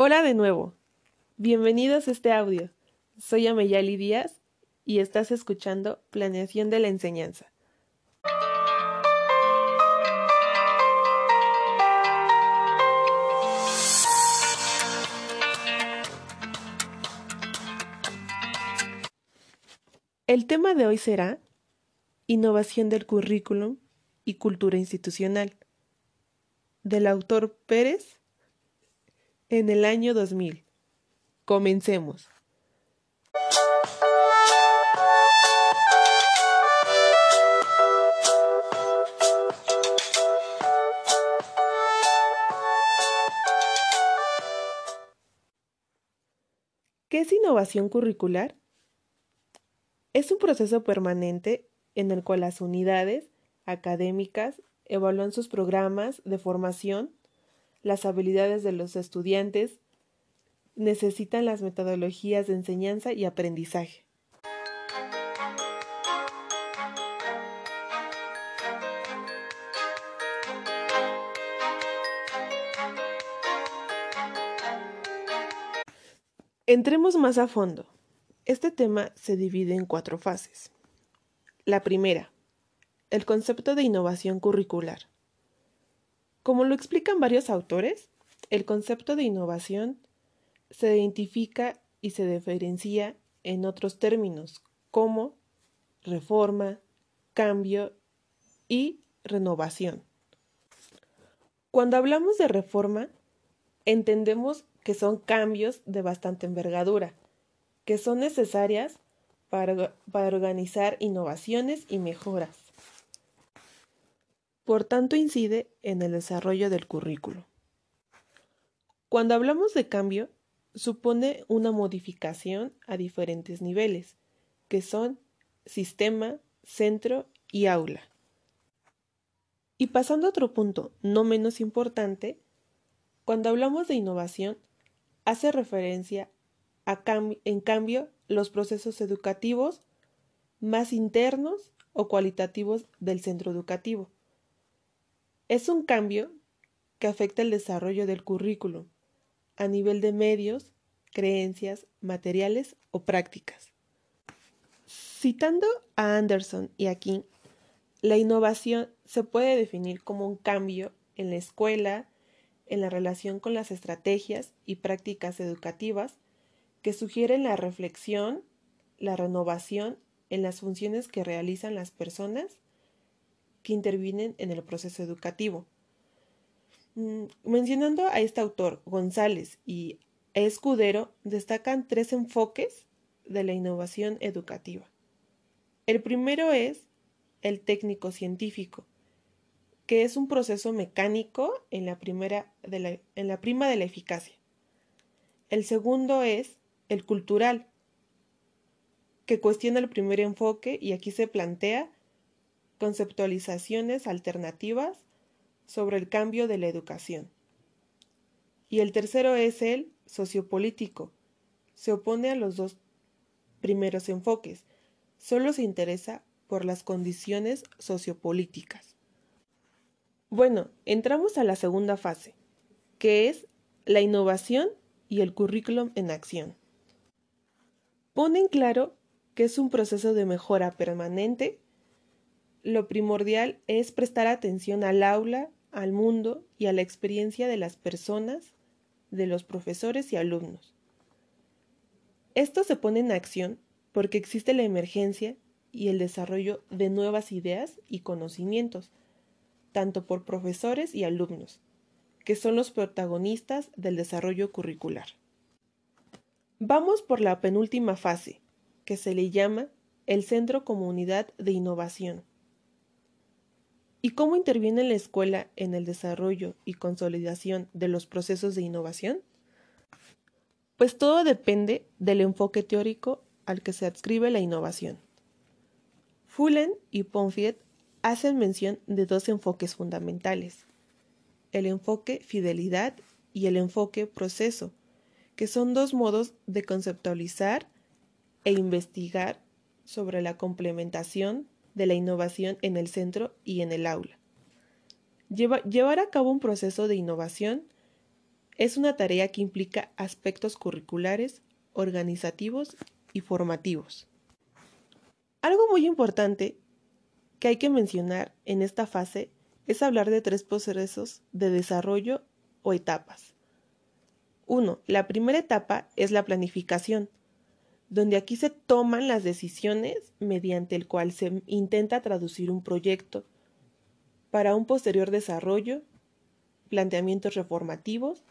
Hola de nuevo. Bienvenidos a este audio. Soy Ameyali Díaz y estás escuchando Planeación de la Enseñanza. El tema de hoy será Innovación del currículum y cultura institucional, del autor Pérez en el año 2000. Comencemos. ¿Qué es innovación curricular? Es un proceso permanente en el cual las unidades académicas evalúan sus programas de formación, las habilidades de los estudiantes, necesitan las metodologías de enseñanza y aprendizaje. Entremos más a fondo. Este tema se divide en cuatro fases. La primera, el concepto de innovación curricular. Como lo explican varios autores, el concepto de innovación se identifica y se diferencia en otros términos como reforma, cambio y renovación. Cuando hablamos de reforma, entendemos que son cambios de bastante envergadura, que son necesarias para, para organizar innovaciones y mejoras. Por tanto, incide en el desarrollo del currículo. Cuando hablamos de cambio, supone una modificación a diferentes niveles, que son sistema, centro y aula. Y pasando a otro punto no menos importante, cuando hablamos de innovación, hace referencia a en cambio los procesos educativos más internos o cualitativos del centro educativo. Es un cambio que afecta el desarrollo del currículum a nivel de medios, creencias, materiales o prácticas. Citando a Anderson y a King, la innovación se puede definir como un cambio en la escuela, en la relación con las estrategias y prácticas educativas que sugieren la reflexión, la renovación en las funciones que realizan las personas que intervienen en el proceso educativo. Mm, mencionando a este autor, González y Escudero, destacan tres enfoques de la innovación educativa. El primero es el técnico científico, que es un proceso mecánico en la, primera en la prima de la eficacia. El segundo es el cultural, que cuestiona el primer enfoque y aquí se plantea conceptualizaciones alternativas sobre el cambio de la educación. Y el tercero es el sociopolítico. Se opone a los dos primeros enfoques. Solo se interesa por las condiciones sociopolíticas. Bueno, entramos a la segunda fase, que es la innovación y el currículum en acción. Ponen claro que es un proceso de mejora permanente lo primordial es prestar atención al aula, al mundo y a la experiencia de las personas, de los profesores y alumnos. Esto se pone en acción porque existe la emergencia y el desarrollo de nuevas ideas y conocimientos, tanto por profesores y alumnos, que son los protagonistas del desarrollo curricular. Vamos por la penúltima fase, que se le llama el Centro Comunidad de Innovación. ¿Y cómo interviene la escuela en el desarrollo y consolidación de los procesos de innovación? Pues todo depende del enfoque teórico al que se adscribe la innovación. Fullen y Ponfiet hacen mención de dos enfoques fundamentales, el enfoque fidelidad y el enfoque proceso, que son dos modos de conceptualizar e investigar sobre la complementación de la innovación en el centro y en el aula. llevar a cabo un proceso de innovación es una tarea que implica aspectos curriculares, organizativos y formativos. Algo muy importante que hay que mencionar en esta fase es hablar de tres procesos de desarrollo o etapas. 1. La primera etapa es la planificación, donde aquí se toman las decisiones mediante el cual se intenta traducir un proyecto para un posterior desarrollo, planteamientos reformativos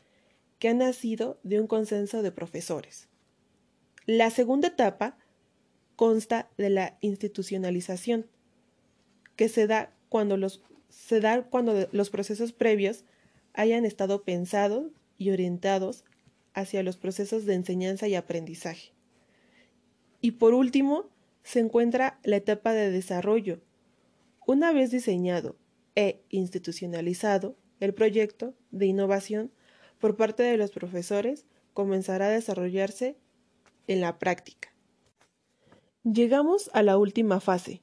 que han nacido de un consenso de profesores. La segunda etapa consta de la institucionalización, que se da cuando los, se da cuando los procesos previos hayan estado pensados y orientados hacia los procesos de enseñanza y aprendizaje. Y por último, se encuentra la etapa de desarrollo. Una vez diseñado e institucionalizado, el proyecto de innovación por parte de los profesores comenzará a desarrollarse en la práctica. Llegamos a la última fase,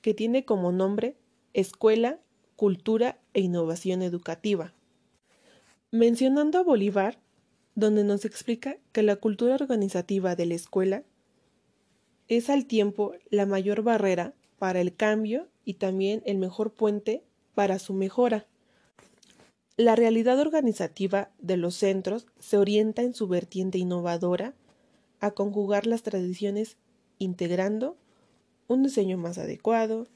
que tiene como nombre Escuela, Cultura e Innovación Educativa. Mencionando a Bolívar, donde nos explica que la cultura organizativa de la escuela es al tiempo la mayor barrera para el cambio y también el mejor puente para su mejora. La realidad organizativa de los centros se orienta en su vertiente innovadora a conjugar las tradiciones integrando un diseño más adecuado,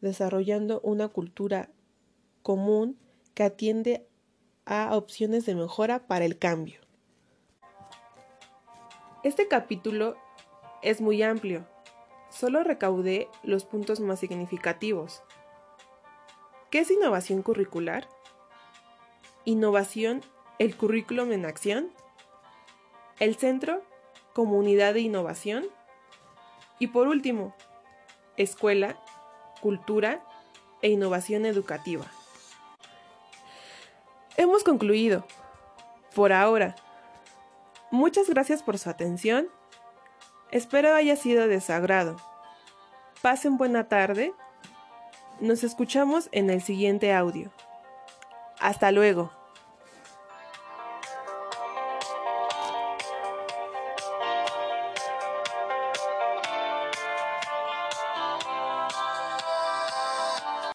desarrollando una cultura común que atiende a opciones de mejora para el cambio. Este capítulo es muy amplio, solo recaudé los puntos más significativos. ¿Qué es innovación curricular? Innovación, el currículum en acción. El centro, comunidad de innovación. Y por último, escuela, cultura e innovación educativa. Hemos concluido. Por ahora. Muchas gracias por su atención. Espero haya sido de su agrado. Pasen buena tarde. Nos escuchamos en el siguiente audio. Hasta luego.